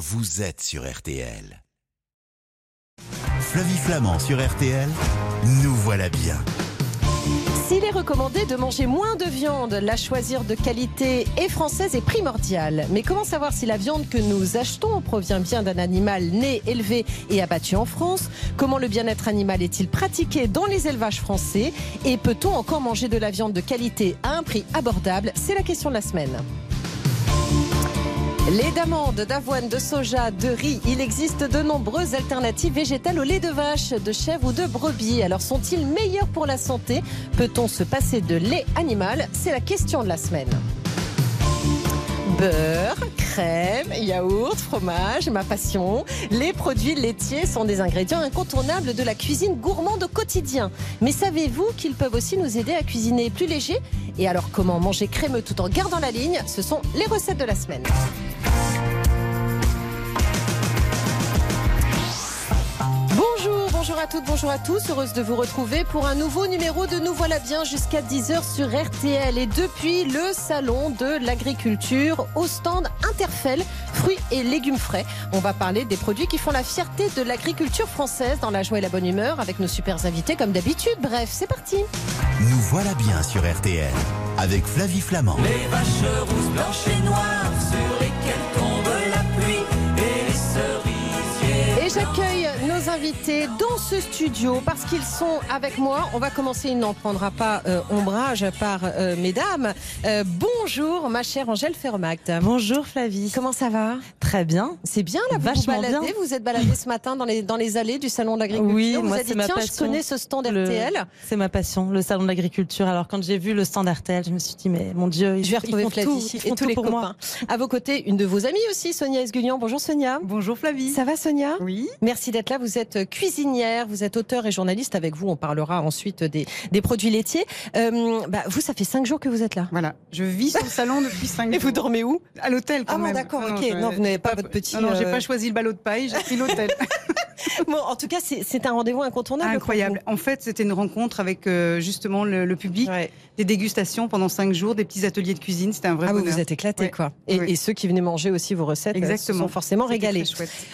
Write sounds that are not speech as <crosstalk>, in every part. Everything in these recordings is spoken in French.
vous êtes sur RTL. Flavie Flamand sur RTL, nous voilà bien. S'il est recommandé de manger moins de viande, la choisir de qualité et française est primordial. Mais comment savoir si la viande que nous achetons provient bien d'un animal né, élevé et abattu en France? Comment le bien-être animal est-il pratiqué dans les élevages français? Et peut-on encore manger de la viande de qualité à un prix abordable? C'est la question de la semaine. Les d'amandes, d'avoine, de soja, de riz, il existe de nombreuses alternatives végétales au lait de vache, de chèvre ou de brebis. Alors sont-ils meilleurs pour la santé? Peut-on se passer de lait animal? C'est la question de la semaine. Beurre, crème, yaourt, fromage, ma passion. Les produits laitiers sont des ingrédients incontournables de la cuisine gourmande au quotidien. Mais savez-vous qu'ils peuvent aussi nous aider à cuisiner plus léger? Et alors comment manger crémeux tout en gardant la ligne? Ce sont les recettes de la semaine. Toutes, bonjour à tous. Heureuse de vous retrouver pour un nouveau numéro de Nous voilà bien jusqu'à 10h sur RTL. Et depuis le salon de l'agriculture au stand Interfell, fruits et légumes frais. On va parler des produits qui font la fierté de l'agriculture française dans la joie et la bonne humeur avec nos super invités comme d'habitude. Bref, c'est parti. Nous voilà bien sur RTL avec Flavie Flamand. Les vaches rousses, blanches et noires sur lesquelles tombe la pluie et les cerisiers. Et j'accueille nos invités dans ce studio parce qu'ils sont avec moi. On va commencer, il n'en prendra pas euh, ombrage par euh, mesdames. Euh, bonjour ma chère Angèle Fermact. Bonjour Flavie. Comment ça va? Très bien. C'est bien là, vous vous Vachement baladez, bien. vous êtes baladé ce matin dans les, dans les allées du salon de l'agriculture. Oui, vous moi, avez dit c'est ma tiens, je passion. connais ce stand Le- RTL. C'est ma passion, le salon de l'agriculture. Alors quand j'ai vu le stand RTL, je me suis dit mais mon Dieu, ils, Je vais ils retrouver font Flavie tout, ils et font tous tout les pour copains. moi. À vos côtés, une de vos amies aussi, Sonia Esgulian. Bonjour Sonia. Bonjour Flavie. Ça va Sonia? Oui. Merci d'être là. Vous êtes cuisinière, vous êtes auteur et journaliste. Avec vous, on parlera ensuite des, des produits laitiers. Euh, bah, vous, ça fait cinq jours que vous êtes là. Voilà, je vis sur le salon depuis 5 <laughs> Et jours. vous dormez où? À l'hôtel quand Ah même. d'accord, Non, ok. Non, vous n'avez pas votre petit, Non, non, j'ai euh, pas choisi le ballot de paille, j'ai pris l'hôtel. <laughs> <laughs> Bon, en tout cas, c'est un rendez-vous incontournable. Incroyable. En fait, c'était une rencontre avec euh, justement le, le public. Ouais. des dégustations pendant 5 jours, des petits ateliers de cuisine. C'était un vrai Ah, vous bonheur. vous êtes éclaté, Ouais. quoi. Et, Oui. et ceux qui venaient manger aussi vos recettes euh, se sont forcément régalés.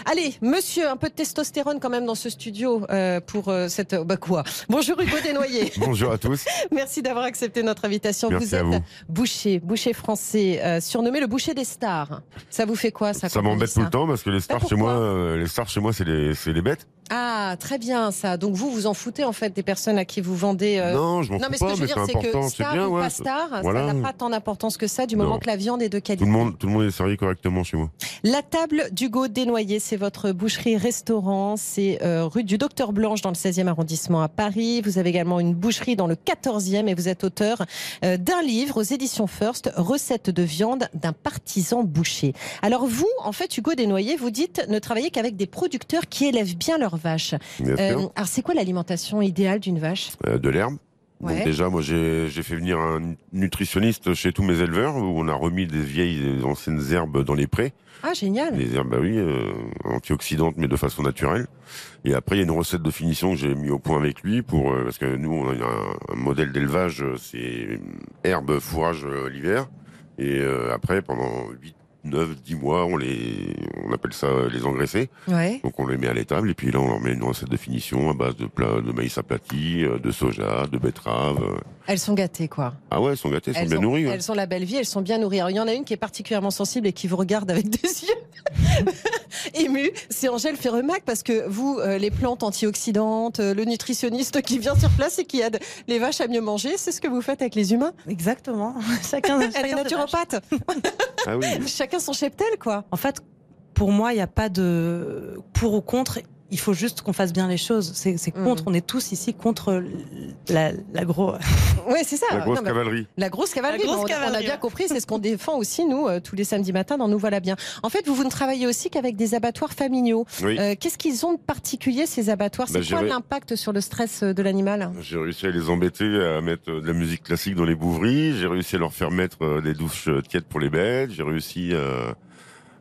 Allez, monsieur, un peu de testostérone quand même dans ce studio euh, pour euh, cette. Bah quoi Bonjour Hugo Desnoyers. <laughs> Bonjour à tous. <laughs> Merci d'avoir accepté notre invitation. Merci vous à êtes vous. boucher, boucher français, euh, surnommé le boucher des stars. Ça vous fait quoi ça Ça m'embête tout le temps parce que les stars Bah, chez moi, euh, les stars chez moi, c'est les, les bêtes. Ah, très bien ça. Donc vous, vous en foutez en fait des personnes à qui vous vendez. euh, non, je m'en Non, fous mais ce que je veux mais dire, c'est que star bien, ou ouais. pas star, Voilà. ça n'a pas tant d'importance que ça du moment Non. que la viande est de qualité. Tout le monde, tout le monde est servi correctement chez moi. La table d'Hugo Desnoyers, c'est votre boucherie-restaurant. C'est euh, rue du Docteur Blanche dans le 16e arrondissement à Paris. Vous avez également une boucherie dans le 14e et vous êtes auteur euh, d'un livre aux éditions First, Recettes de viande d'un partisan boucher. Alors vous, en fait, Hugo Desnoyers, vous dites ne travailler qu'avec des producteurs qui élèvent bien leurs vaches. Euh, alors c'est quoi l'alimentation idéale d'une vache? Euh, de l'herbe. Ouais. Donc déjà, moi, j'ai fait venir un nutritionniste chez tous mes éleveurs où on a remis des vieilles, des anciennes herbes dans les prés. Ah, génial. Des herbes, bah oui, euh, antioxydantes, mais de façon naturelle. Et après, il y a une recette de finition que j'ai mis au point avec lui pour euh, parce que nous, on a un, un modèle d'élevage, c'est herbe, fourrage euh, l'hiver. Et après, pendant 8, 9, 10 mois, on les, on appelle ça euh, les engraisser. Ouais. Donc on les met à l'étable et puis là, on leur met une recette de finition à base de plats de maïs aplati, euh, de soja, de betterave. euh. Elles sont gâtées, quoi. Ah ouais, elles sont gâtées, elles, sont bien ont, nourries. ouais. elles ont la belle vie, elles sont bien nourries. Alors, il y en a une qui est particulièrement sensible et qui vous regarde avec des <laughs> yeux <laughs> émus. C'est Angèle Ferremac parce que vous, euh, les plantes antioxydantes, euh, le nutritionniste qui vient sur place et qui aide les vaches à mieux manger, c'est ce que vous faites avec les humains? Exactement. <laughs> Chacun. Elle est chacun naturopathe. Ah oui. Chacun son cheptel, quoi. En fait, pour moi, il n'y a pas de pour ou contre. Il faut juste qu'on fasse bien les choses. C'est Mhm. contre. On est tous ici contre la, l'agro. <laughs> Oui, c'est ça. La grosse Non, mais- cavalerie. La grosse cavalerie, La grosse on- on, a cavalerie, bien ouais. compris, c'est ce qu'on <laughs> défend aussi, nous, euh, tous les samedis matins dans Nous Voilà Bien. En fait, vous, vous ne travaillez aussi qu'avec des abattoirs familiaux. Oui. Euh, Qu'est-ce qu'ils ont de particulier, ces abattoirs? C'est Bah, quoi l'impact sur le stress euh, de l'animal? J'ai réussi à les embêter à mettre de la musique classique dans les bouveries. J'ai réussi à leur faire mettre des douches tièdes pour les bêtes. J'ai réussi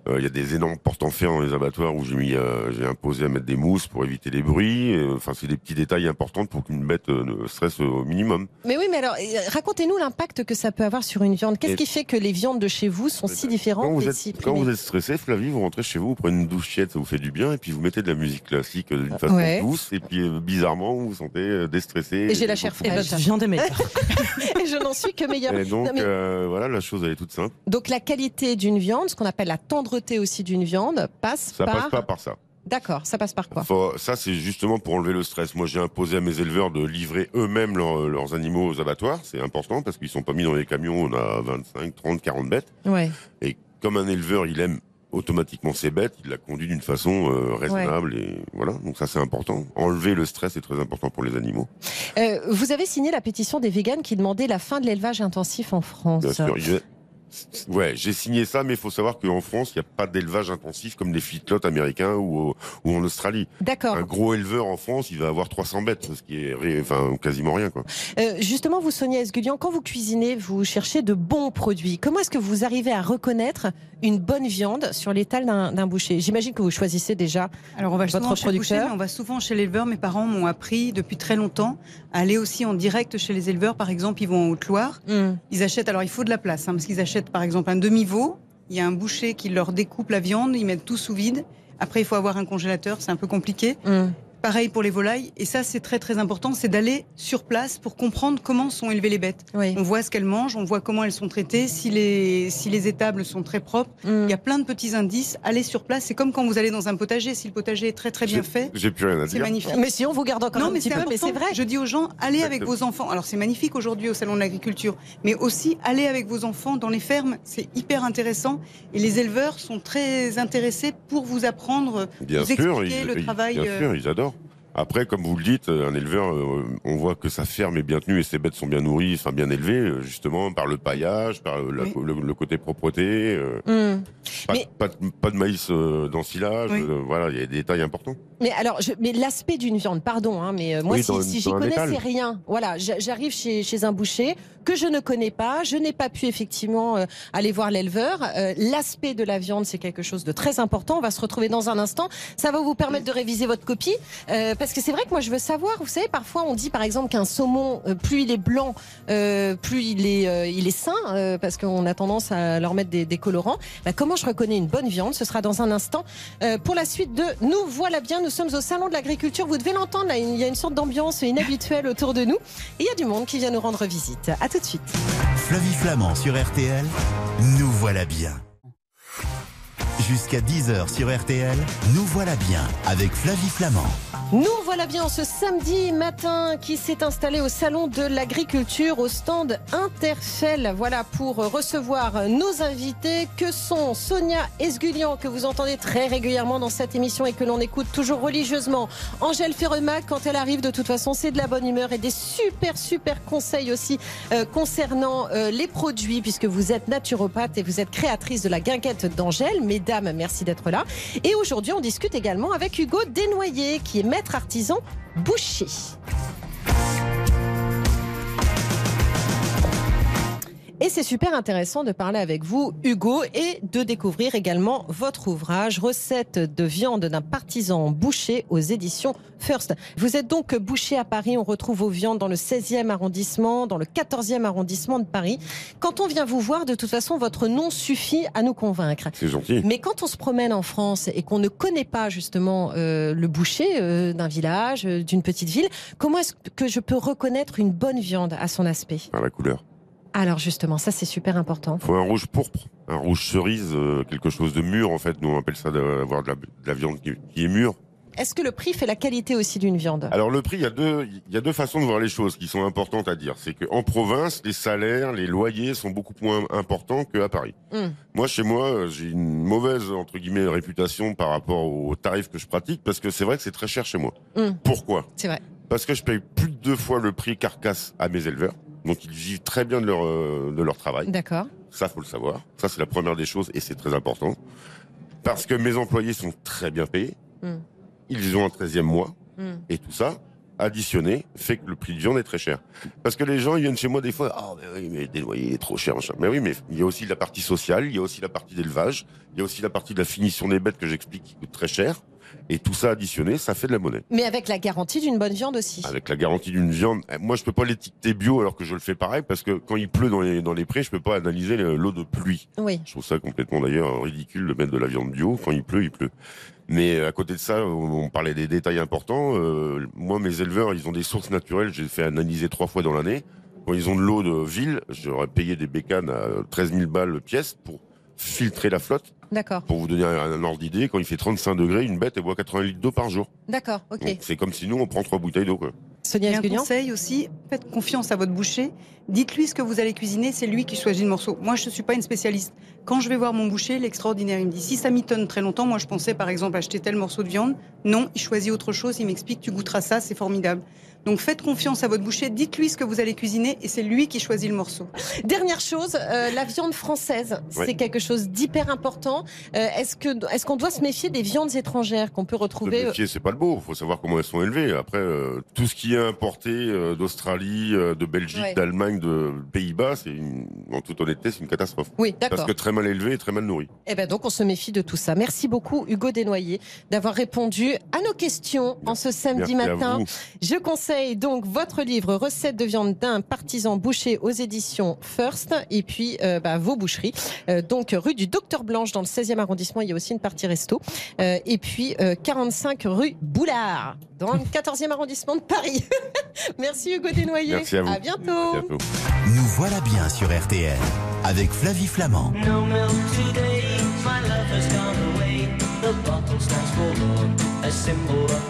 euh, Euh, Il y a des énormes portes en fer dans les abattoirs où j'ai mis, euh, j'ai imposé à mettre des mousses pour éviter les bruits. Euh, Enfin, c'est des petits détails importants pour qu'une bête euh, ne stresse au minimum. Mais oui, mais alors, racontez-nous l'impact que ça peut avoir sur une viande. Qu'est-ce Et- qui fait que les viandes de chez vous sont si différentes Quand vous et êtes, si quand primées vous êtes stressé, Flavie, vous rentrez chez vous, vous prenez une douche tiède, ça vous fait du bien, et puis vous mettez de la musique classique d'une façon Ouais. douce, et puis euh, bizarrement, vous vous sentez euh, déstressé. Et j'ai la chair Et fraîche. votre viande est meilleure. <laughs> Et je n'en suis que meilleure. Et donc, Non, mais- euh, voilà, la chose, elle est toute simple. Donc la qualité d'une viande, ce qu'on appelle la aussi d'une viande, passe Ça par. passe pas par ça. D'accord, ça passe par quoi? Faut- ça, c'est justement pour enlever le stress. Moi, j'ai imposé à mes éleveurs de livrer eux-mêmes leurs- leurs animaux aux abattoirs. C'est important parce qu'ils sont pas mis dans les camions. On a 25, 30, 40 bêtes. Ouais. Et comme un éleveur, il aime automatiquement ses bêtes, il la conduit d'une façon euh, raisonnable et voilà. Donc ça, c'est important. Enlever le stress est très important pour les animaux. Euh, vous avez signé la pétition des véganes qui demandait la fin de l'élevage intensif en France. Bien sûr. Ouais, j'ai signé ça, mais il faut savoir qu'en France, il n'y a pas d'élevage intensif comme les feedlots américains ou, au- ou en Australie. D'accord. Un gros éleveur en France, il va avoir 300 bêtes, ce qui est enfin, quasiment rien. Quoi. Euh, justement, vous, Sonia Esgulian, quand vous cuisinez, vous cherchez de bons produits. Comment est-ce que vous arrivez à reconnaître une bonne viande sur l'étal d'un boucher J'imagine que vous choisissez déjà. Alors on va Votre boucher, producteur mais on va souvent chez l'éleveur. Mes parents m'ont appris depuis très longtemps à aller aussi en direct chez les éleveurs. Par exemple, ils vont en Haute-Loire. Ils achètent, alors il faut de la place, hein, parce qu'ils achètent par exemple un demi-veau. Il y a un boucher qui leur découpe la viande, ils mettent tout sous vide. Après, il faut avoir un congélateur, c'est un peu compliqué. Hum. Pareil pour les volailles. Et ça, c'est très très important, c'est d'aller sur place pour comprendre comment sont élevées les bêtes. Oui. On voit ce qu'elles mangent, on voit comment elles sont traitées, si les, si les étables sont très propres. Hum. Il y a plein de petits indices. Allez sur place, c'est comme quand vous allez dans un potager. Si le potager est très très bien fait, J'ai plus rien à c'est dire. magnifique. Mais si on vous garde encore Non, un mais petit c'est peu, mais c'est vrai. Je dis aux gens, allez avec vos enfants. Alors c'est magnifique aujourd'hui au salon de l'agriculture, mais aussi allez avec vos enfants dans les fermes. C'est hyper intéressant et les éleveurs sont très intéressés pour vous apprendre, Bien vous sûr, expliquer ils, le ils- travail. bien euh, sûr, ils adorent. Après, comme vous le dites, un éleveur, euh, on voit que sa ferme est bien tenue et ses bêtes sont bien nourries, enfin bien élevées, euh, justement par le paillage, par euh, la- Oui. le, le côté propreté, euh, Hum. pas, Mais- pas de, pas de maïs euh, d'ensilage, Oui. euh, voilà, il y a des détails importants. Mais alors, je, mais l'aspect d'une viande, pardon, hein, mais euh, moi, Oui, si, dans- si j'y dans connaissais étal. rien, voilà, j'arrive chez, chez un boucher que je ne connais pas, je n'ai pas pu effectivement euh, aller voir l'éleveur. Euh, l'aspect de la viande, c'est quelque chose de très important. On va se retrouver dans un instant. Ça va vous permettre de réviser votre copie, euh, parce que c'est vrai que moi, je veux savoir. Vous savez, parfois, on dit par exemple qu'un saumon, euh, plus il est blanc, euh, plus il est, euh, il est sain, parce qu'on a tendance à leur mettre des, des colorants. Bah, comment je reconnais une bonne viande? Ce sera dans un instant. Pour la suite de Nous voilà bien, nous sommes au salon de l'agriculture. Vous devez l'entendre, il y a une sorte d'ambiance inhabituelle autour de nous. Et il y a du monde qui vient nous rendre visite. À tout de suite. Flavie Flamand sur RTL, nous voilà bien. Jusqu'à 10h sur RTL, nous voilà bien avec Flavie Flamand. Nous voilà bien ce samedi matin qui s'est installé au salon de l'agriculture au stand Interfel. Voilà pour recevoir nos invités que sont Sonia Esgulian que vous entendez très régulièrement dans cette émission et que l'on écoute toujours religieusement. Angèle Ferremac quand elle arrive de toute façon c'est de la bonne humeur et des super super conseils aussi euh, concernant euh, les produits puisque vous êtes naturopathe et vous êtes créatrice de la guinguette d'Angèle. Mesdames, merci d'être là. Et aujourd'hui, on discute également avec Hugo Desnoyers, qui est maître artisan boucher. Et c'est super intéressant de parler avec vous, Hugo, et de découvrir également votre ouvrage Recettes de viande d'un partisan boucher aux éditions First. Vous êtes donc boucher à Paris. On retrouve vos viandes dans le 16e arrondissement, dans le 14e arrondissement de Paris. Quand on vient vous voir, de toute façon, votre nom suffit à nous convaincre. C'est gentil. Mais quand on se promène en France et qu'on ne connaît pas justement euh, le boucher euh, d'un village, euh, d'une petite ville, comment est-ce que je peux reconnaître une bonne viande à son aspect? Par la couleur. Alors justement, ça c'est super important. faut un rouge pourpre, un rouge cerise, euh, quelque chose de mûr en fait. Nous on appelle ça d'avoir de la, de la viande qui, qui est mûre. Est-ce que le prix fait la qualité aussi d'une viande? Alors le prix, il y a deux, il y a deux façons de voir les choses qui sont importantes à dire. C'est qu'en province, les salaires, les loyers sont beaucoup moins importants qu'à Paris. Hmm. Moi, chez moi, euh, j'ai une mauvaise entre guillemets réputation par rapport aux tarifs que je pratique parce que c'est vrai que c'est très cher chez moi. Hmm. Pourquoi? C'est vrai. Parce que je paye plus de deux fois le prix carcasse à mes éleveurs. Donc ils vivent très bien de leur euh, de leur travail. D'accord. Ça, faut le savoir. Ça, c'est la première des choses et c'est très important. Parce que mes employés sont très bien payés. Mm. Ils ont un 13e mois Mm. et tout ça. additionné fait que le prix de viande est très cher. Parce que les gens ils viennent chez moi des fois, ah mais oui mais des il est trop cher machin. Mais oui mais il y a aussi la partie sociale, il y a aussi la partie d'élevage, il y a aussi la partie de la finition des bêtes que j'explique qui coûte très cher. Et tout ça additionné, ça fait de la monnaie. Mais avec la garantie d'une bonne viande aussi. Avec la garantie d'une viande, eh, moi je peux pas l'étiqueter bio alors que je le fais pareil parce que quand il pleut dans les dans les prés, je peux pas analyser le- l'eau de pluie. Oui. Je trouve ça complètement d'ailleurs ridicule de mettre de la viande bio quand il pleut, il pleut. Mais à côté de ça, on on parlait des détails importants. Euh, moi, mes éleveurs, ils ont des sources naturelles. J'ai fait analyser trois fois dans l'année. Quand ils ont de l'eau de ville, j'aurais payé des bécanes à 13 000 balles pièce pour filtrer la flotte. D'accord. Pour vous donner un, un ordre d'idée, quand il fait 35 degrés, une bête, elle boit 80 litres d'eau par jour. D'accord. Ok. C'est comme si nous, on prend trois bouteilles d'eau. Sonia Et un conseil aussi, faites confiance à votre boucher. Dites-lui ce que vous allez cuisiner, c'est lui qui choisit le morceau. Moi, je ne suis pas une spécialiste. Quand je vais voir mon boucher, l'extraordinaire, il me dit si ça mitonne très longtemps, moi je pensais par exemple acheter tel morceau de viande. Non, il choisit autre chose, il m'explique tu goûteras ça, c'est formidable. Donc faites confiance à votre boucher, dites-lui ce que vous allez cuisiner et c'est lui qui choisit le morceau. Dernière chose, euh, la viande française, Ouais. c'est quelque chose d'hyper important. Euh, est-ce que est-ce qu'on doit se méfier des viandes étrangères qu'on peut retrouver euh, méfier, c'est pas le beau. faut savoir comment elles sont élevées. Après, euh, tout ce qui est importé euh, d'Australie, euh, de Belgique, Ouais. d'Allemagne, de Pays-Bas, c'est une- en toute honnêteté, c'est une catastrophe. Oui, Parce d'accord. que très mal élevé et très mal nourri. Eh ben donc on se méfie de tout ça. Merci beaucoup Hugo Desnoyers d'avoir répondu à nos questions en ce samedi Merci à matin. vous. Je conseille donc votre livre Recettes de viande d'un partisan boucher aux éditions First et puis euh, bah, vos boucheries. Euh, donc rue du Docteur Blanche dans le 16e arrondissement, il y a aussi une partie resto. Euh, et puis euh, 45 rue Boulard dans le 14e arrondissement de Paris. <laughs> Merci Hugo Desnoyers. Merci à vous. bientôt. À bientôt. Nous voilà bien sur RTL avec Flavie Flamand. No milk today, my love has gone away. The bottle stands for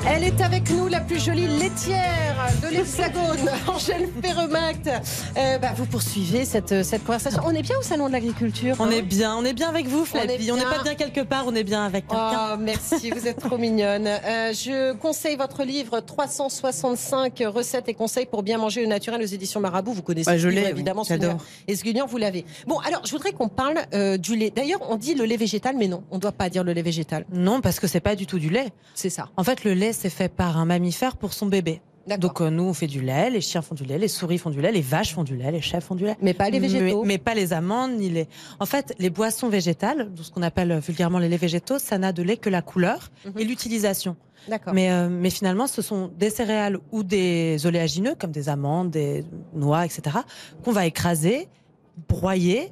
Elle est avec nous, la plus jolie laitière de l'Hexagone, <laughs> Angèle Ferremact. Euh, bah, vous poursuivez cette, cette conversation. On est bien au salon de l'agriculture. On hein est bien, on est bien avec vous, Flavie. On est n'est pas bien quelque part, on est bien avec quelqu'un. Oh, merci, vous êtes trop mignonne. Euh, je conseille votre livre 365 recettes et conseils pour bien manger au naturel aux éditions Marabout. Vous connaissez Bah, je livre, l'ai, oui, évidemment. j'adore. Esguignan, vous l'avez. Bon, alors, je voudrais qu'on parle euh, du lait. D'ailleurs, on dit le lait végétal, mais non, on ne doit pas dire le lait végétal. Non, parce que c'est pas du tout du lait. C'est ça. En fait, le lait, c'est fait par un mammifère pour son bébé. Donc euh, nous, on fait du lait, les chiens font du lait, les souris font du lait, les vaches font du lait, les chèvres font du lait. mais pas les végétaux. Mais, mais pas les amandes, ni les. En fait, les boissons végétales, ce qu'on appelle euh, vulgairement les laits végétaux, ça n'a de lait que la couleur Mhm. et l'utilisation. D'accord. Mais, euh, mais finalement, ce sont des céréales ou des oléagineux, comme des amandes, des noix, etc., qu'on va écraser, broyer,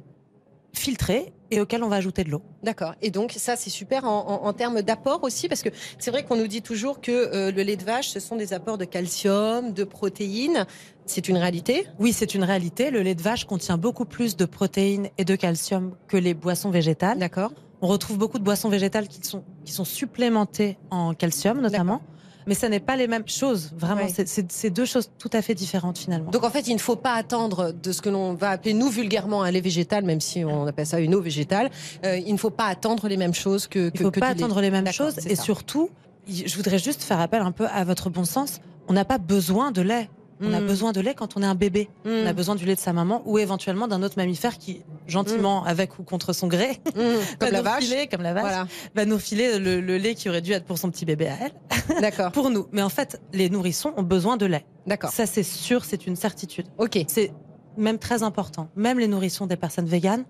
filtrer et auxquels on va ajouter de l'eau. D'accord. Et donc ça c'est super en, en- en termes d'apport aussi parce que c'est vrai qu'on nous dit toujours que euh, le lait de vache ce sont des apports de calcium, de protéines. C'est une réalité? Oui, c'est une réalité. Le lait de vache contient beaucoup plus de protéines et de calcium que les boissons végétales. D'accord. On retrouve beaucoup de boissons végétales qui sont, qui sont supplémentées en calcium notamment. Mais ça n'est pas les mêmes choses, vraiment. C'est- deux choses tout à fait différentes finalement. Donc en fait il ne faut pas attendre de ce que l'on va appeler nous vulgairement un lait végétal, même si on appelle ça une eau végétale. euh, il ne faut pas attendre les mêmes choses que. Il ne faut que pas attendre les mêmes choses. Et ça. surtout, je voudrais juste faire appel un peu à votre bon sens. On n'a pas besoin de lait. On a Mm. besoin de lait quand on est un bébé. On a Mm. besoin du lait de sa maman ou éventuellement d'un autre mammifère qui, gentiment, avec ou contre son gré, Mmh, <laughs> comme la vache. filer, comme la vache, Voilà. va nous filer le, le lait qui aurait dû être pour son petit bébé à elle, D'accord. <laughs> pour nous. Mais en fait, les nourrissons ont besoin de lait. D'accord. Ça, c'est sûr, c'est une certitude. Ok. C'est même très important. Même les nourrissons des personnes véganes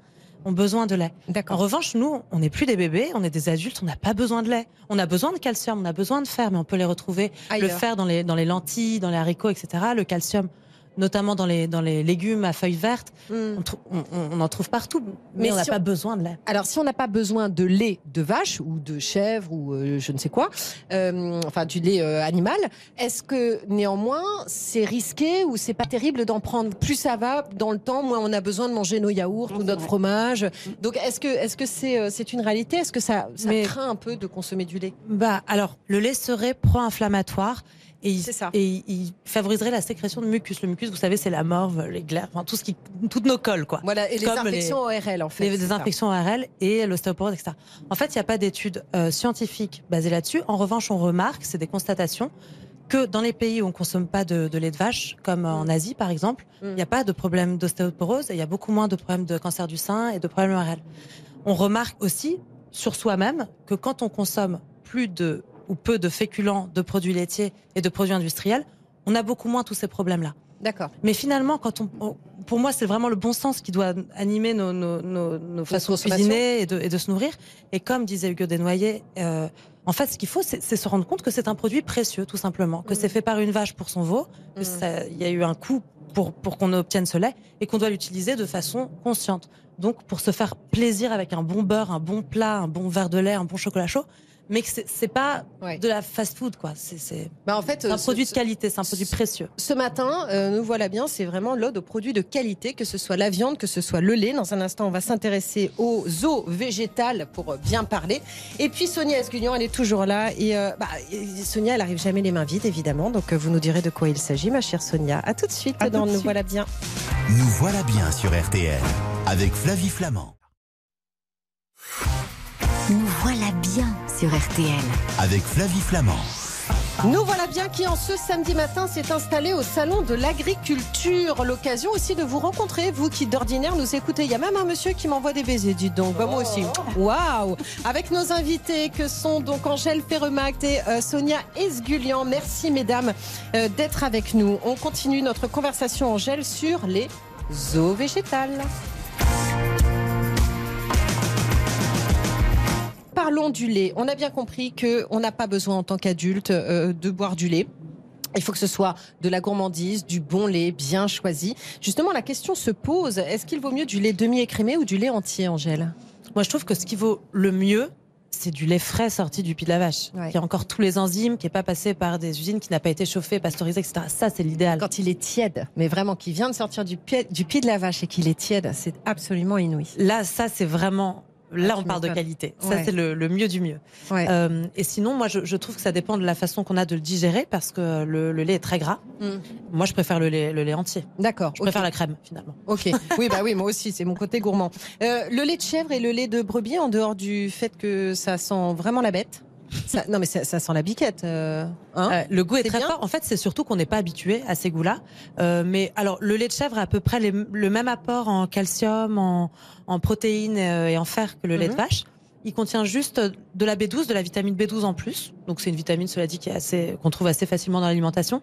ont besoin de lait. En revanche, nous, on n'est plus des bébés, on est des adultes, on n'a pas besoin de lait. On a besoin de calcium, on a besoin de fer, mais on peut les retrouver, le fer dans les, dans les lentilles, dans les haricots, etc. Le calcium, notamment dans les, dans les légumes à feuilles vertes, Mmh. on, trou- on- on en trouve partout, mais, Mais on n'a si pas on- besoin de lait. Alors, si on n'a pas besoin de lait de vache ou de chèvre ou euh, je ne sais quoi, euh, enfin du lait euh, animal, est-ce que néanmoins c'est risqué ou c'est pas terrible d'en prendre Plus ça va dans le temps, moins on a besoin de manger nos yaourts ou notre fromage? Donc, est-ce que est-ce que c'est euh, c'est une réalité? Est-ce que ça, ça Mais- craint un peu de consommer du lait? Bah, alors, le lait serait pro-inflammatoire. Et il, C'est ça. et il- il favoriserait la sécrétion de mucus. Le mucus, vous savez, c'est la morve, les glaires, enfin, tout ce qui, toutes nos colles, quoi. Voilà, et les infections ORL en fait. les, infections ORL et l'ostéoporose, etc. En fait, il n'y a pas d'études euh, scientifiques basées là-dessus. En revanche, on remarque, c'est des constatations, que dans les pays où on consomme pas de, de lait de vache, comme en Asie par exemple, il Mm. n'y a pas de problème d'ostéoporose et il y a beaucoup moins de problèmes de cancer du sein et de problèmes ORL. On remarque aussi sur soi-même que quand on consomme plus de ou peu de féculents, de produits laitiers et de produits industriels, on a beaucoup moins tous ces problèmes-là. D'accord. Mais finalement, quand on, on- pour moi, c'est vraiment le bon sens qui doit animer nos, nos, nos, nos façons de cuisiner et de, et de se nourrir. Et comme disait Hugo Desnoyers, euh, en fait, ce qu'il faut, c'est se rendre compte que c'est un produit précieux, tout simplement, que Mhm. c'est fait par une vache pour son veau, que Mhm. ça- il y a eu un coût pour pour qu'on obtienne ce lait et qu'on doit l'utiliser de façon consciente. Donc, pour se faire plaisir avec un bon beurre, un bon plat, un bon verre de lait, un bon chocolat chaud, mais que c'est pas Ouais. de la fast-food, quoi. C'est Bah, en fait, c'est un ce- produit de qualité, c'est un produit précieux. Ce matin, euh, nous voilà bien, c'est vraiment l'ode aux produits de qualité, que ce soit la viande, que ce soit le lait. Dans un instant, on va s'intéresser aux eaux végétales pour euh, bien parler. Et puis Sonia Esguignon, elle est toujours là. Et, euh, bah, et Sonia, elle arrive jamais les mains vides, évidemment. Donc euh, vous nous direz de quoi il s'agit, ma chère Sonia. À tout de suite À dans Nous suite. voilà bien. Nous voilà bien sur RTL avec Flavie Flamand. Nous voilà bien sur RTL. Avec Flavie Flamand. Nous voilà bien qui, en ce samedi matin, s'est installé au salon de l'agriculture. L'occasion aussi de vous rencontrer, vous qui d'ordinaire nous écoutez. Il y a même un monsieur qui m'envoie des baisers, dites donc. Bah, moi aussi. Waouh Avec nos invités que sont donc Angèle Ferremact et euh, Sonia Esgulian. Merci mesdames euh, d'être avec nous. On continue notre conversation, Angèle, sur les eaux végétales. Parlons du lait. On a bien compris que on n'a pas besoin en tant qu'adulte euh, de boire du lait. Il faut que ce soit de la gourmandise, du bon lait bien choisi. Justement, la question se pose est-ce qu'il vaut mieux du lait demi-écrémé ou du lait entier, Angèle? Moi, je trouve que ce qui vaut le mieux, c'est du lait frais sorti du pied de la vache, Ouais. qui a encore tous les enzymes, qui n'est pas passé par des usines, qui n'a pas été chauffé, pasteurisé, etc. Ça, c'est l'idéal. Quand il est tiède, mais vraiment qui vient de sortir du pied, du pied de la vache et qu'il est tiède, c'est absolument inouï. Là, ça, c'est vraiment. Là, Ah, on tu parle de qualité. Ça, Ouais. c'est le, le mieux du mieux. Ouais. Euh, et sinon, moi, je, je trouve que ça dépend de la façon qu'on a de le digérer, parce que le, le lait est très gras. Mm. Moi, je préfère le lait, le lait entier. D'accord. Je préfère la crème, finalement. Ok. <laughs> Oui, bah oui, moi aussi, c'est mon côté gourmand. Euh, le lait de chèvre et le lait de brebis, en dehors du fait que ça sent vraiment la bête. Ça- non, mais ça, ça sent la biquette. euh, hein Euh, le goût est, très bien fort. En fait, c'est surtout qu'on n'est pas habitué à ces goûts-là. Euh, mais alors, le lait de chèvre a à peu près les- le même apport en calcium, en, en protéines euh, et en fer que le lait de Mhm. vache. Il contient juste de la B12, de la vitamine B12 en plus. Donc, c'est une vitamine, cela dit, qui est assez, qu'on trouve assez facilement dans l'alimentation.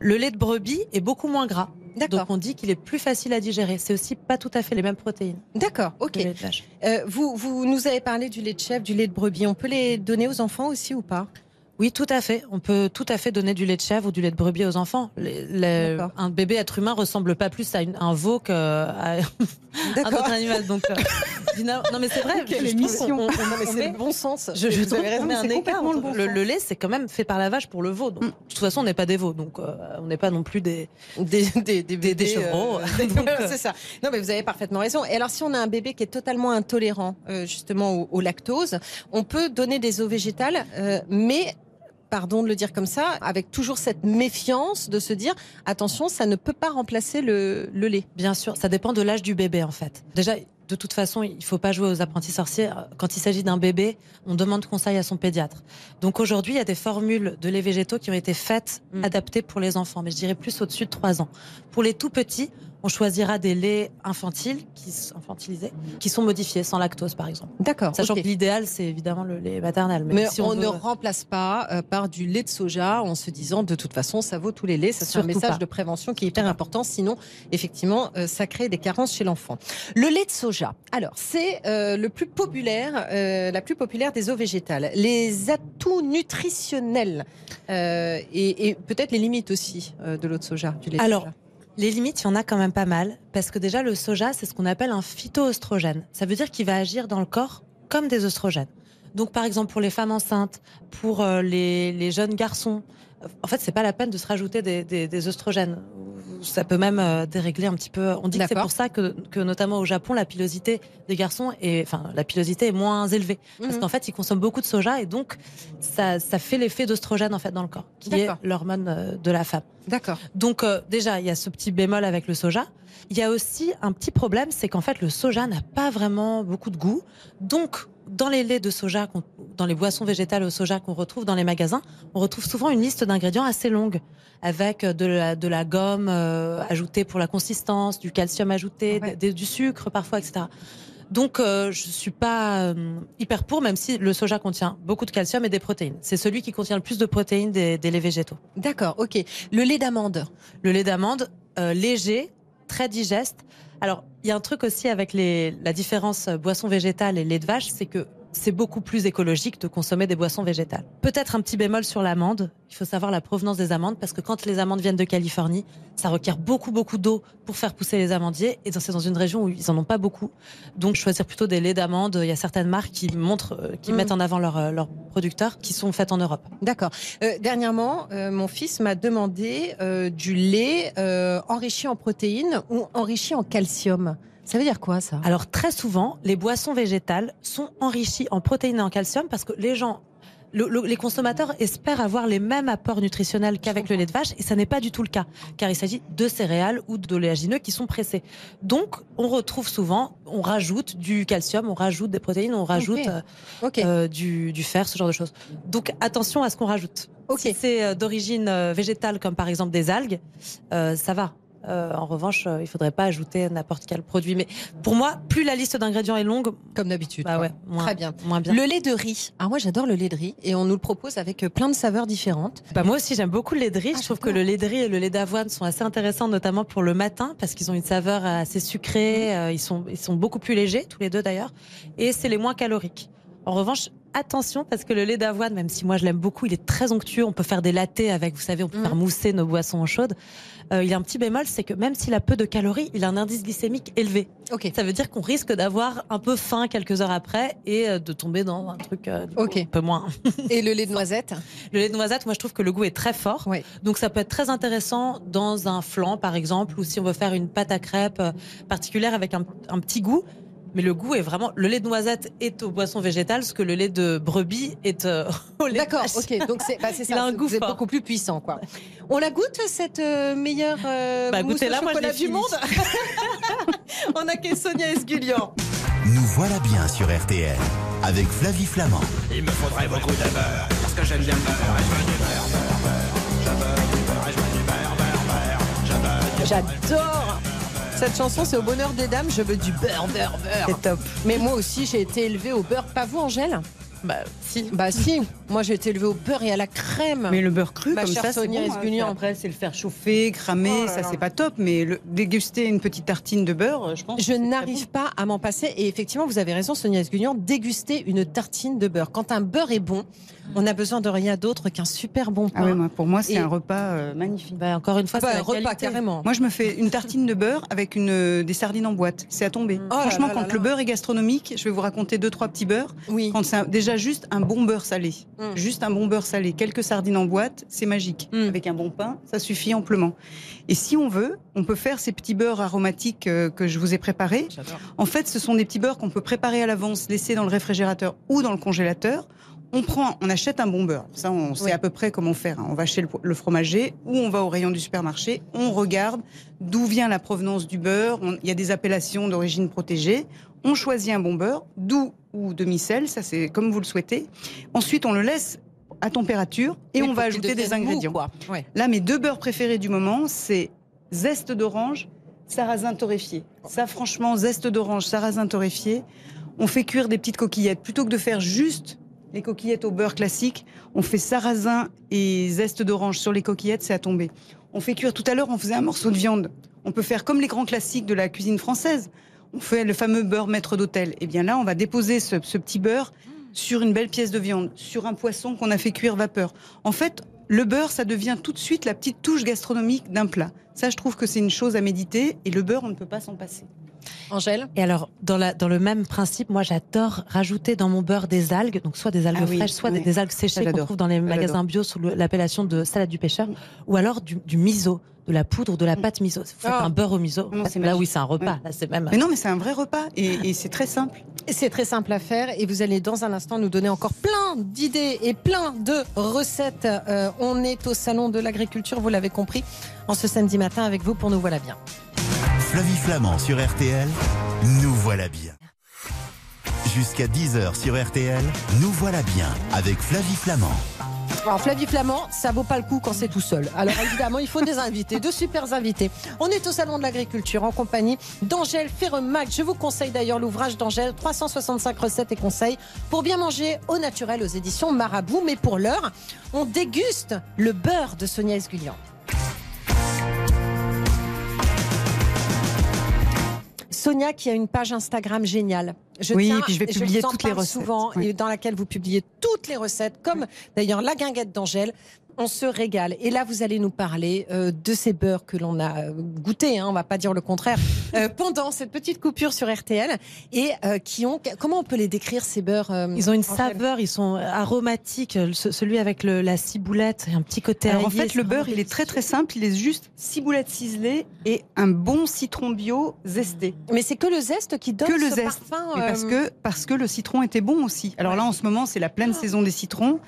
Le lait de brebis est beaucoup moins gras. D'accord. Donc, on dit qu'il est plus facile à digérer. C'est aussi pas tout à fait les mêmes protéines D'accord. Ok. le lait de vache. Euh, vous, vous nous avez parlé du lait de chèvre, du lait de brebis. On peut les donner aux enfants aussi ou pas? Oui, tout à fait. On peut tout à fait donner du lait de chèvre ou du lait de brebis aux enfants. Les- les- D'accord. un bébé être humain ressemble pas plus à une- un veau qu'à <laughs> un autre animal. Donc, euh, <laughs> non, mais c'est vrai. Quelle émission. on- on c'est le bon sens. Je, je Vous trouve raison, un écart. le bon le, lait, c'est quand même fait par la vache pour le veau. Donc, Mm. De toute façon, on n'est pas des veaux. Donc, euh, on n'est pas non plus des. <laughs> des, des, des, Des- bébés, des chevreaux. des- Donc, euh, c'est ça. Non, mais vous avez parfaitement raison. Et alors, si on a un bébé qui est totalement intolérant, justement, au, au lactose, on peut donner des eaux végétales, mais pardon de le dire comme ça, avec toujours cette méfiance de se dire attention, ça ne peut pas remplacer le, le lait. Bien sûr, ça dépend de l'âge du bébé en fait. Déjà, de toute façon, il faut pas jouer aux apprentis sorciers. Quand il s'agit d'un bébé, on demande conseil à son pédiatre. Donc aujourd'hui, il y a des formules de lait végétaux qui ont été faites, Mm. adaptées pour les enfants, mais je dirais plus au-dessus de 3 ans. Pour les tout petits, on choisira des laits infantiles, qui, infantilisés, qui sont modifiés, sans lactose par exemple. D'accord. Sachant que l'idéal, c'est évidemment le lait maternel. Mais, Mais si on, on, ne remplace pas euh, par du lait de soja en se disant de toute façon ça vaut tous les laits. Ça c'est un message pas. de prévention qui est hyper important. Sinon, effectivement, euh, ça crée des carences chez l'enfant. Le lait de soja. Alors, c'est euh, le plus populaire, la plus populaire des eaux végétales. Les atouts nutritionnels et, et peut-être les limites aussi de l'eau de soja. Du lait de soja. Les limites, il y en a quand même pas mal, parce que déjà le soja, c'est ce qu'on appelle un phytoœstrogène. Ça veut dire qu'il va agir dans le corps comme des oestrogènes. Donc par exemple pour les femmes enceintes, pour euh, les, jeunes garçons, en fait c'est pas la peine de se rajouter des, des, des oestrogènes. Ça peut même euh, dérégler un petit peu. On dit que c'est pour ça que, que notamment au Japon la pilosité des garçons est, enfin la pilosité est moins élevée, parce Mhm. qu'en fait ils consomment beaucoup de soja et donc ça, ça fait l'effet d'oestrogène en fait dans le corps, qui est l'hormone euh, de la femme. D'accord. Donc euh, déjà, il y a ce petit bémol avec le soja. Il y a aussi un petit problème, c'est qu'en fait le soja n'a pas vraiment beaucoup de goût. Donc dans les laits de soja, dans les boissons végétales au soja qu'on retrouve dans les magasins, on retrouve souvent une liste d'ingrédients assez longue, avec de la, de la gomme euh, ajoutée pour la consistance, du calcium ajouté, Ouais. d- du sucre parfois, etc. Donc, euh, je suis pas euh, hyper pour, même si le soja contient beaucoup de calcium et des protéines. C'est celui qui contient le plus de protéines des, des laits végétaux. D'accord, ok. Le lait d'amande? Le lait d'amande, léger, très digeste. Alors, il y a un truc aussi avec les, la différence euh, boisson végétale et lait de vache, c'est que c'est beaucoup plus écologique de consommer des boissons végétales. Peut-être un petit bémol sur l'amande. Il faut savoir la provenance des amandes parce que quand les amandes viennent de Californie, ça requiert beaucoup beaucoup d'eau pour faire pousser les amandiers et c'est dans une région où ils en ont pas beaucoup. Donc choisir plutôt des laits d'amande. Il y a certaines marques qui montrent, euh, qui Mm. mettent en avant leurs euh, leurs producteurs qui sont faits en Europe. D'accord. Euh, dernièrement, euh, mon fils m'a demandé euh, du lait enrichi en protéines ou enrichi en calcium. Ça veut dire quoi ça? Alors très souvent, les boissons végétales sont enrichies en protéines et en calcium parce que les gens, le- le- les consommateurs espèrent avoir les mêmes apports nutritionnels qu'avec le lait de vache et ça n'est pas du tout le cas car il s'agit de céréales ou d'oléagineux qui sont pressés. Donc on retrouve souvent, on rajoute du calcium, on rajoute des protéines, on rajoute euh, euh, du, du fer, ce genre de choses. Donc attention à ce qu'on rajoute. Si c'est euh, d'origine végétale comme par exemple des algues, euh, ça va. Euh, en revanche, euh, il faudrait pas ajouter n'importe quel produit. Mais pour moi, plus la liste d'ingrédients est longue, Comme d'habitude. bah ouais, moins, Très bien. moins bien. Le lait de riz. Ah moi j'adore le lait de riz et on nous le propose avec euh, plein de saveurs différentes. Bah, moi aussi, j'aime beaucoup le lait de riz. Ah, je trouve que le lait de riz et le lait d'avoine sont assez intéressants, notamment pour le matin, parce qu'ils ont une saveur assez sucrée. euh, ils sont, ils sont beaucoup plus légers, tous les deux d'ailleurs, et c'est les moins caloriques. En revanche, attention, parce que le lait d'avoine, même si moi je l'aime beaucoup, il est très onctueux. On peut faire des lattés avec, vous savez, on peut faire mousser nos boissons chaudes. Euh, il a un petit bémol, c'est que même s'il a peu de calories, il a un indice glycémique élevé. Ok. Ça veut dire qu'on risque d'avoir un peu faim quelques heures après et euh, de tomber dans un truc euh, un peu moins. Et le lait de noisette? Le lait de noisette, moi je trouve que le goût est très fort. Oui. Donc ça peut être très intéressant dans un flan par exemple, ou si on veut faire une pâte à crêpes euh, particulière avec un, un petit goût. Mais le goût est vraiment. Le lait de noisette est aux boissons végétales, ce que le lait de brebis est euh, au lait D'accord, ok. Donc c'est bah, c'est Il ça. a un c'est- goût fort. beaucoup plus puissant, quoi. On la goûte cette euh, meilleure euh, Bah, mousse au goûtez-la, moi, je chocolat du monde. On a que Sonia Esgulian. Nous voilà bien sur RTL avec Flavie Flamand. Il me faudrait beaucoup de beurre, parce que j'aime bien le beurre. Et je veux du J'adore. Cette chanson, c'est au bonheur des dames. Je veux du beurre, beurre, beurre. C'est top. Mais moi aussi, j'ai été élevée au beurre. Pas vous, Angèle? Bah si. Bah si. Moi, j'ai été élevée au beurre et à la crème. Mais le beurre cru, Ma comme chère ça, c'est Sonia bon, hein. Après, c'est le faire chauffer, cramer, Oh là ça c'est pas top. Mais le, déguster une petite tartine de beurre, je pense. Je n'arrive pas à m'en passer. Et effectivement, vous avez raison, Sonia Esgulian, déguster une tartine de beurre. Quand un beurre est bon, on n'a besoin de rien d'autre qu'un super bon pain. Ah ouais, moi, pour moi, c'est Et- un repas euh, magnifique. Bah, encore une fois, Bah, c'est la repas qualité. carrément. Moi, je me fais une tartine de beurre avec une, euh, des sardines en boîte. C'est à tomber. Oh là Franchement, là quand là le beurre est gastronomique, je vais vous raconter deux, trois petits beurres. Oui. Quand c'est un- déjà juste un bon beurre salé, Mm. juste un bon beurre salé, quelques sardines en boîte, c'est magique. Mm. Avec un bon pain, ça suffit amplement. Et si on veut, on peut faire ces petits beurres aromatiques euh, que je vous ai préparés. En fait, ce sont des petits beurres qu'on peut préparer à l'avance, laisser dans le réfrigérateur ou dans le congélateur. On prend, on achète un bon beurre. Ça, on sait Oui. à peu près comment faire. hein. On va chez le, le fromager ou on va au rayon du supermarché. On regarde d'où vient la provenance du beurre. On- Il y a des appellations d'origine protégée. On choisit un bon beurre, doux ou demi-sel, ça c'est comme vous le souhaitez. Ensuite, on le laisse à température et Oui, on va ajouter des ingrédients. Ouais. Là, mes deux beurres préférés du moment, c'est zeste d'orange, sarrasin torréfié. Ça, franchement, zeste d'orange, sarrasin torréfié. On fait cuire des petites coquillettes. Plutôt que de faire juste les coquillettes au beurre classique, on fait sarrasin et zeste d'orange sur les coquillettes, c'est à tomber. On fait cuire tout à l'heure, on faisait un morceau de viande. On peut faire comme les grands classiques de la cuisine française. On fait le fameux beurre maître d'hôtel. Et bien là, on va déposer ce, ce petit beurre sur une belle pièce de viande, sur un poisson qu'on a fait cuire vapeur. En fait, le beurre, ça devient tout de suite la petite touche gastronomique d'un plat. Ça, je trouve que c'est une chose à méditer. Et le beurre, on ne peut pas s'en passer. Angèle? Et alors, dans, la, dans le même principe, moi j'adore rajouter dans mon beurre des algues, donc soit des algues Ah oui, fraîches, soit des, oui. des algues séchées qu'on trouve dans les magasins bio sous l'appellation de salade du pêcheur, ou alors du, du miso, de la poudre ou de la pâte miso. Vous faites Ah. un beurre au miso. Non, là oui, c'est un repas. Là, c'est même. Mais non, mais c'est un vrai repas. Et, et c'est très simple. C'est très simple à faire et vous allez dans un instant nous donner encore plein d'idées et plein de recettes. Euh, on est au salon de l'agriculture, vous l'avez compris, en ce samedi matin avec vous pour nous voilà bien. Flavie Flamand sur RTL. Nous voilà bien. Jusqu'à 10h sur RTL. Nous voilà bien avec Flavie Flamand. Alors Flavie Flamand, ça vaut pas le coup quand c'est tout seul. Alors évidemment, il faut des invités, de super invités. On est au salon de l'agriculture en compagnie d'Angèle Ferremac. Je vous conseille d'ailleurs l'ouvrage d'Angèle, 365 recettes et conseils pour bien manger au naturel aux éditions Marabout. Mais pour l'heure, on déguste le beurre de Sonia Esgulian. Sonia qui a une page Instagram géniale. Je oui, puis je vais publier je toutes les recettes. Souvent, oui. et dans laquelle vous publiez toutes les recettes, comme d'ailleurs la guinguette d'Angèle. On se régale. Et là, vous allez nous parler euh, de ces beurres que l'on a euh, goûté, hein, on va pas dire le contraire, <laughs> euh, pendant cette petite coupure sur RTL. Et euh, qui ont. Comment on peut les décrire, ces beurres euh, Ils ont une saveur, ils sont aromatiques. Ce- Celui avec le- la ciboulette, et un petit côté Alors en aillé, fait, le beurre, il est très très simple. Il est juste ciboulette ciselée et un bon citron bio zesté. Mais c'est que le zeste qui donne Que le ce zeste. parfum. Parce que parce que le citron était bon aussi. Alors là, en ce moment, c'est la pleine saison des citrons.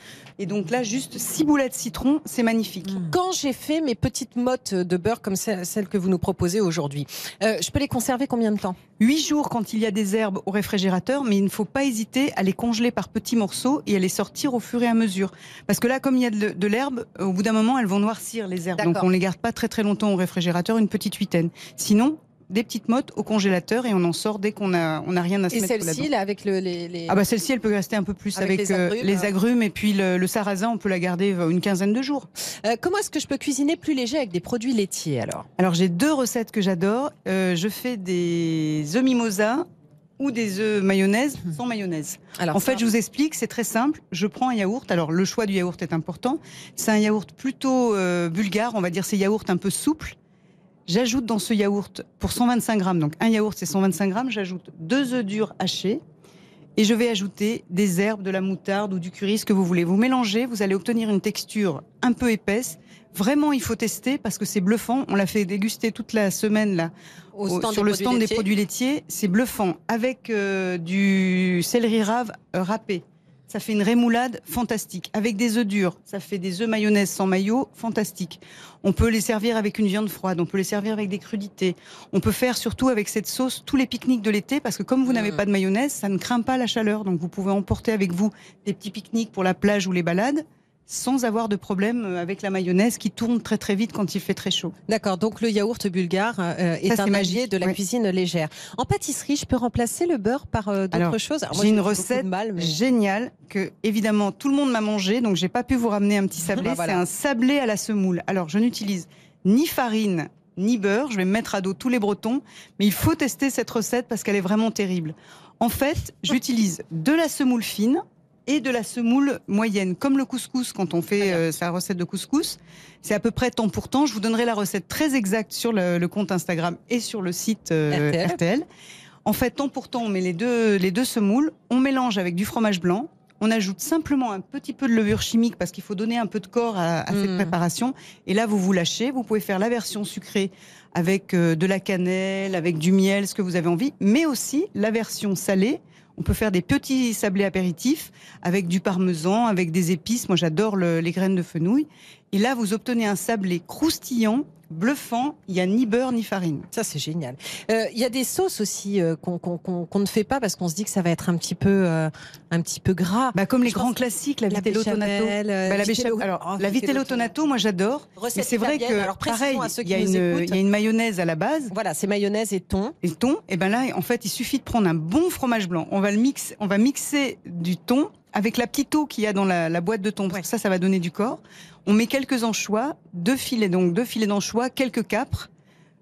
Et donc là, juste ciboulette citron, c'est magnifique. Mm. Quand j'ai fait mes petites mottes de beurre comme celle celle que vous nous proposez aujourd'hui, euh, je peux les conserver combien de temps? Huit jours quand il y a des herbes au réfrigérateur, mais il ne faut pas hésiter à les congeler par petits morceaux et à les sortir au fur et à mesure. Parce que là, comme il y a de, de l'herbe, au bout d'un moment, elles vont noircir les herbes. Donc on les garde pas très très longtemps au réfrigérateur, une petite huitaine. Sinon, des petites mottes au congélateur et on en sort dès qu'on a on a rien à se Et mettre celle-ci, là-dedans. là, avec le, les, les- Ah bah celle-ci, elle peut rester un peu plus Avec avec, les euh, agrumes, les agrumes et puis le, le sarrasin, on peut la garder euh, une quinzaine de jours. Euh, comment est-ce que je peux cuisiner plus léger avec des produits laitiers alors? Alors j'ai deux recettes que j'adore. Euh, je fais des œufs mimosa ou des œufs mayonnaise sans mayonnaise. alors, En fait, je vous explique, c'est très simple. Je prends un yaourt. Alors, le choix du yaourt est important. C'est un yaourt plutôt euh, bulgare, on va dire ces yaourts un peu souples. J'ajoute dans ce yaourt, pour 125 grammes, donc un yaourt c'est 125 grammes, j'ajoute deux œufs durs hachés et je vais ajouter des herbes, de la moutarde ou du curry, ce que vous voulez. Vous mélangez, vous allez obtenir une texture un peu épaisse. Vraiment, il faut tester parce que c'est bluffant. On l'a fait déguster toute la semaine là au au- stand sur le stand des produits laitiers. C'est bluffant. Avec euh, du céleri rave euh, râpé. Ça fait une rémoulade fantastique. Avec des œufs durs, ça fait des œufs mayonnaise sans maillot, fantastique. On peut les servir avec une viande froide, on peut les servir avec des crudités. On peut faire surtout avec cette sauce tous les pique-niques de l'été parce que comme vous n'avez Mm. pas de mayonnaise, ça ne craint pas la chaleur. Donc vous pouvez emporter avec vous des petits pique-niques pour la plage ou les balades sans avoir de problème avec la mayonnaise qui tourne très très vite quand il fait très chaud. D'accord, donc le yaourt bulgare euh, est Ça, un magique, de la ouais. cuisine légère. En pâtisserie, je peux remplacer le beurre par euh, d'autres choses? J'ai une recette mal, mais- géniale que évidemment tout le monde m'a mangé, donc j'ai pas pu vous ramener un petit <laughs> sablé. Bah, voilà. C'est un sablé à la semoule. Alors je n'utilise ni farine ni beurre. Je vais me mettre à dos tous les Bretons, mais il faut tester cette recette parce qu'elle est vraiment terrible. En fait, j'utilise de la semoule fine et de la semoule moyenne, comme le couscous quand on fait euh, sa recette de couscous. C'est à peu près temps pour temps. Je vous donnerai la recette très exacte sur le, le compte Instagram et sur le site euh, RTL. RTL. En fait, temps pour temps, on met les deux, les deux semoules, on mélange avec du fromage blanc, on ajoute simplement un petit peu de levure chimique parce qu'il faut donner un peu de corps à, à cette Mm. préparation. Et là, vous vous lâchez. Vous pouvez faire la version sucrée avec euh, de la cannelle, avec du miel, ce que vous avez envie, mais aussi la version salée. On peut faire des petits sablés apéritifs avec du parmesan, avec des épices. Moi, j'adore le- les graines de fenouil. Et là, vous obtenez un sablé croustillant, bluffant. Il n'y a ni beurre ni farine. Ça, c'est génial. Euh, Il y a des sauces aussi euh, qu'on ne fait pas parce qu'on se dit que ça va être un petit peu, euh, un petit peu gras. Bah, comme les Je grands pense- classique, la La vitello tonato. Bah, la vitello- béchamel- Alors, Oh, la vitello tonato, moi j'adore. Mais c'est vrai que, Alors, pareil, il y, a une- écoutent. il y a une mayonnaise à la base. Voilà, c'est mayonnaise et thon. Et thon, et ben là, en fait, il suffit de prendre un bon fromage blanc. On va le mixer, on va mixer du thon avec la petite eau qu'il y a dans la, la boîte de thon. Parce que ça, ça va donner du corps. On met quelques anchois, deux filets, donc deux filets d'anchois, quelques capres.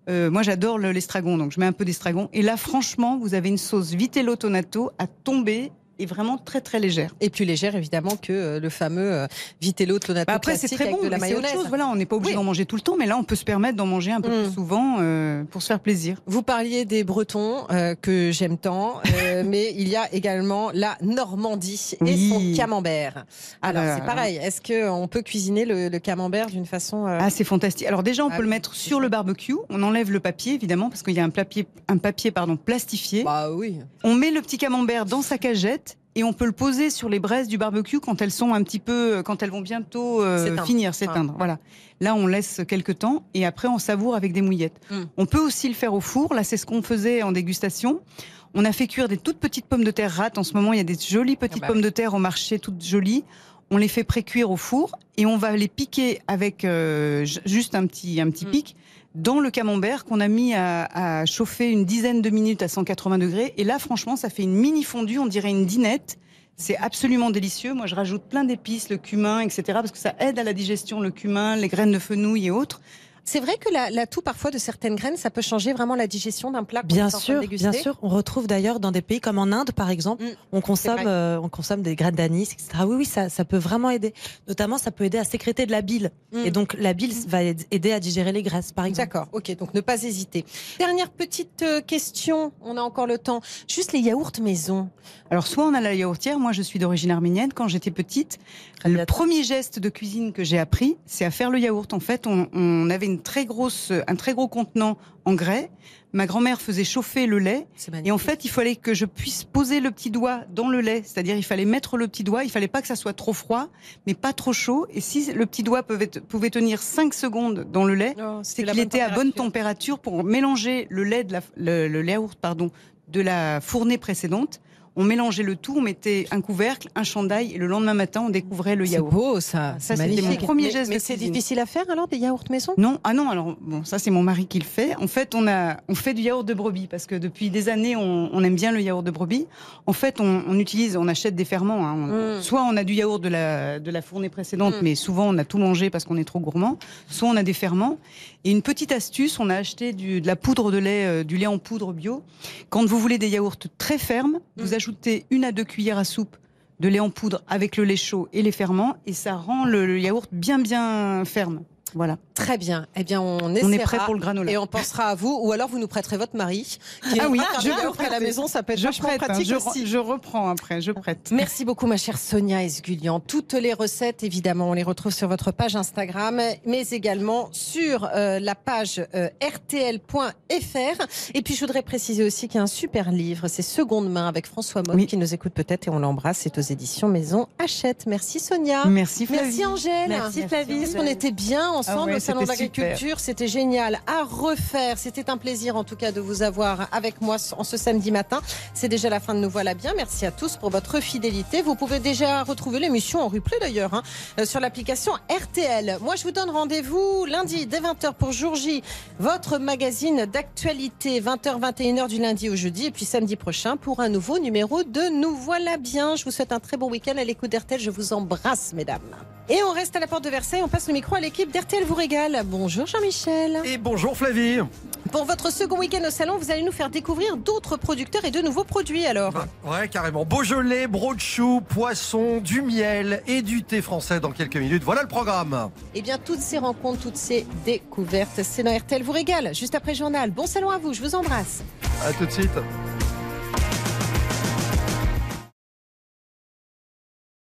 Euh, moi, j'adore le- l'estragon, donc je mets un peu d'estragon. Et là, franchement, vous avez une sauce vitello tonato à tomber et vraiment très très légère. Et plus légère, évidemment, que euh, le fameux euh, vitello tonato Bah après, c'est très bon, de la mais autre chose. Voilà, on n'est pas obligé Oui. d'en manger tout le temps, mais là, on peut se permettre d'en manger un peu Mm. plus souvent euh, pour se faire plaisir. Vous parliez des Bretons euh, que j'aime tant, euh, <laughs> mais il y a également la Normandie et Oui. son camembert. Alors Ah là c'est pareil. Est-ce que on peut cuisiner le, le camembert d'une façon Ah, c'est fantastique. Alors déjà, on Ah peut le mettre sur le barbecue. On enlève le papier, évidemment, parce qu'il y a un papier, un papier pardon, plastifié. Bah oui. On met le petit camembert dans sa cagette et on peut le poser sur les braises du barbecue quand elles sont un petit peu, quand elles vont bientôt euh, finir, s'éteindre. Ah. Voilà. Là, on laisse quelques temps et après, on savoure avec des mouillettes. Mm. On peut aussi le faire au four. Là, c'est ce qu'on faisait en dégustation. On a fait cuire des toutes petites pommes de terre rates. En ce moment, il y a des jolies petites Ah bah pommes de terre au marché, toutes jolies. on les fait précuire au four et on va les piquer avec euh, juste un petit, un petit Mm. pic dans le camembert qu'on a mis à, à chauffer une dizaine de minutes à 180 degrés. Et là, franchement, ça fait une mini fondue, on dirait une dinette. C'est absolument délicieux. Moi, je rajoute plein d'épices, le cumin, etc. Parce que ça aide à la digestion, le cumin, les graines de fenouil et autres. C'est vrai que la- l'atout parfois de certaines graines, ça peut changer vraiment la digestion d'un plat. Bien sûr, bien sûr. On retrouve d'ailleurs dans des pays comme en Inde, par exemple, Mm. on consomme, vrai. euh, on consomme des graines d'anis, etc. Oui, oui, ça, ça peut vraiment aider. Notamment, ça peut aider à sécréter de la bile. Mm. Et donc, la bile va aid- aider à digérer les graisses, par exemple. D'accord, ok, donc ne pas hésiter. Dernière petite euh, question, on a encore le temps. Juste les yaourts maison. Alors, soit on a la yaourtière. Moi, je suis d'origine arménienne. Quand j'étais petite, le premier geste de cuisine que j'ai appris, c'est à faire le yaourt. En fait, on, on avait une très grosse, un très gros contenant en grès. Ma grand-mère faisait chauffer le lait. Et en fait, il fallait que je puisse poser le petit doigt dans le lait. C'est-à-dire, il fallait mettre le petit doigt. Il fallait pas que ça soit trop froid, mais pas trop chaud. Et si le petit doigt pouvait, pouvait tenir 5 secondes dans le lait, Oh, c'est qu'il était à bonne température. température pour mélanger le lait de la, le, le yaourt, pardon, de la fournée précédente. On mélangeait le tout, on mettait un couvercle, un chandail, et le lendemain matin, on découvrait le C'est yaourt. beau ça, Ça, c'est c'était mon premier Mais- geste Mais, de c'est difficile à faire alors des yaourts maison? Non, ah non, alors bon, ça c'est mon mari qui le fait. En fait, on a, on fait du yaourt de brebis parce que depuis des années, on, on aime bien le yaourt de brebis. En fait, on, on utilise, on achète des ferments. hein. On- Mm. Soit on a du yaourt de la, de la fournée précédente, Mm. mais souvent on a tout mangé parce qu'on est trop gourmand. Soit on a des ferments. Et une petite astuce, on a acheté du, de la poudre de lait, euh, du lait en poudre bio. Quand vous voulez des yaourts très fermes, Mm. vous ajoutez une à deux cuillères à soupe de lait en poudre avec le lait chaud et les ferments, et ça rend le, le yaourt bien bien ferme. Voilà. Très bien. Eh bien, on On essaiera est prêt pour le granola. et on pensera à vous, ou alors vous nous prêterez votre mari. Qui Ah oui, je vais à la prêter. maison, ça peut être Je prête, hein, pratique je, aussi. je reprends après, je prête. Merci beaucoup, ma chère Sonia Esgulian. Toutes les recettes, évidemment, on les retrouve sur votre page Instagram, mais également sur euh, la page euh, rtl.fr. Et puis, je voudrais préciser aussi qu'il y a un super livre, c'est Seconde main avec François Maud, Oui. qui nous écoute peut-être et on l'embrasse. C'est aux éditions Maison Hachette. Merci, Sonia. Merci Flavie. Merci Angèle. Merci, Flavie. Qu'on était bien ensemble Ah ouais, au Salon c'était l'Agriculture. C'était génial à refaire. C'était un plaisir en tout cas de vous avoir avec moi en ce samedi matin. C'est déjà la fin de Nous Voilà Bien. Merci à tous pour votre fidélité. Vous pouvez déjà retrouver l'émission en replay d'ailleurs hein, euh, sur l'application RTL. Moi, je vous donne rendez-vous lundi dès 20h pour Jour J, votre magazine d'actualité 20h 21h du lundi au jeudi et puis samedi prochain pour un nouveau numéro de Nous Voilà Bien. Je vous souhaite un très bon week-end à l'écoute d'RTL. Je vous embrasse, mesdames. Et on reste à la porte de Versailles. On passe le micro à l'équipe d'RTL vous régale. Bonjour Jean-Michel. Et bonjour Flavie. Pour votre second week-end au salon, vous allez nous faire découvrir d'autres producteurs et de nouveaux produits alors. Ouais, carrément. Beaujolais, brochou, poisson, du miel et du thé français dans quelques minutes. Voilà le programme. Eh bien, toutes ces rencontres, toutes ces découvertes, c'est dans RTL vous régale. Juste après journal. Bon salon à vous, je vous embrasse. À tout de suite.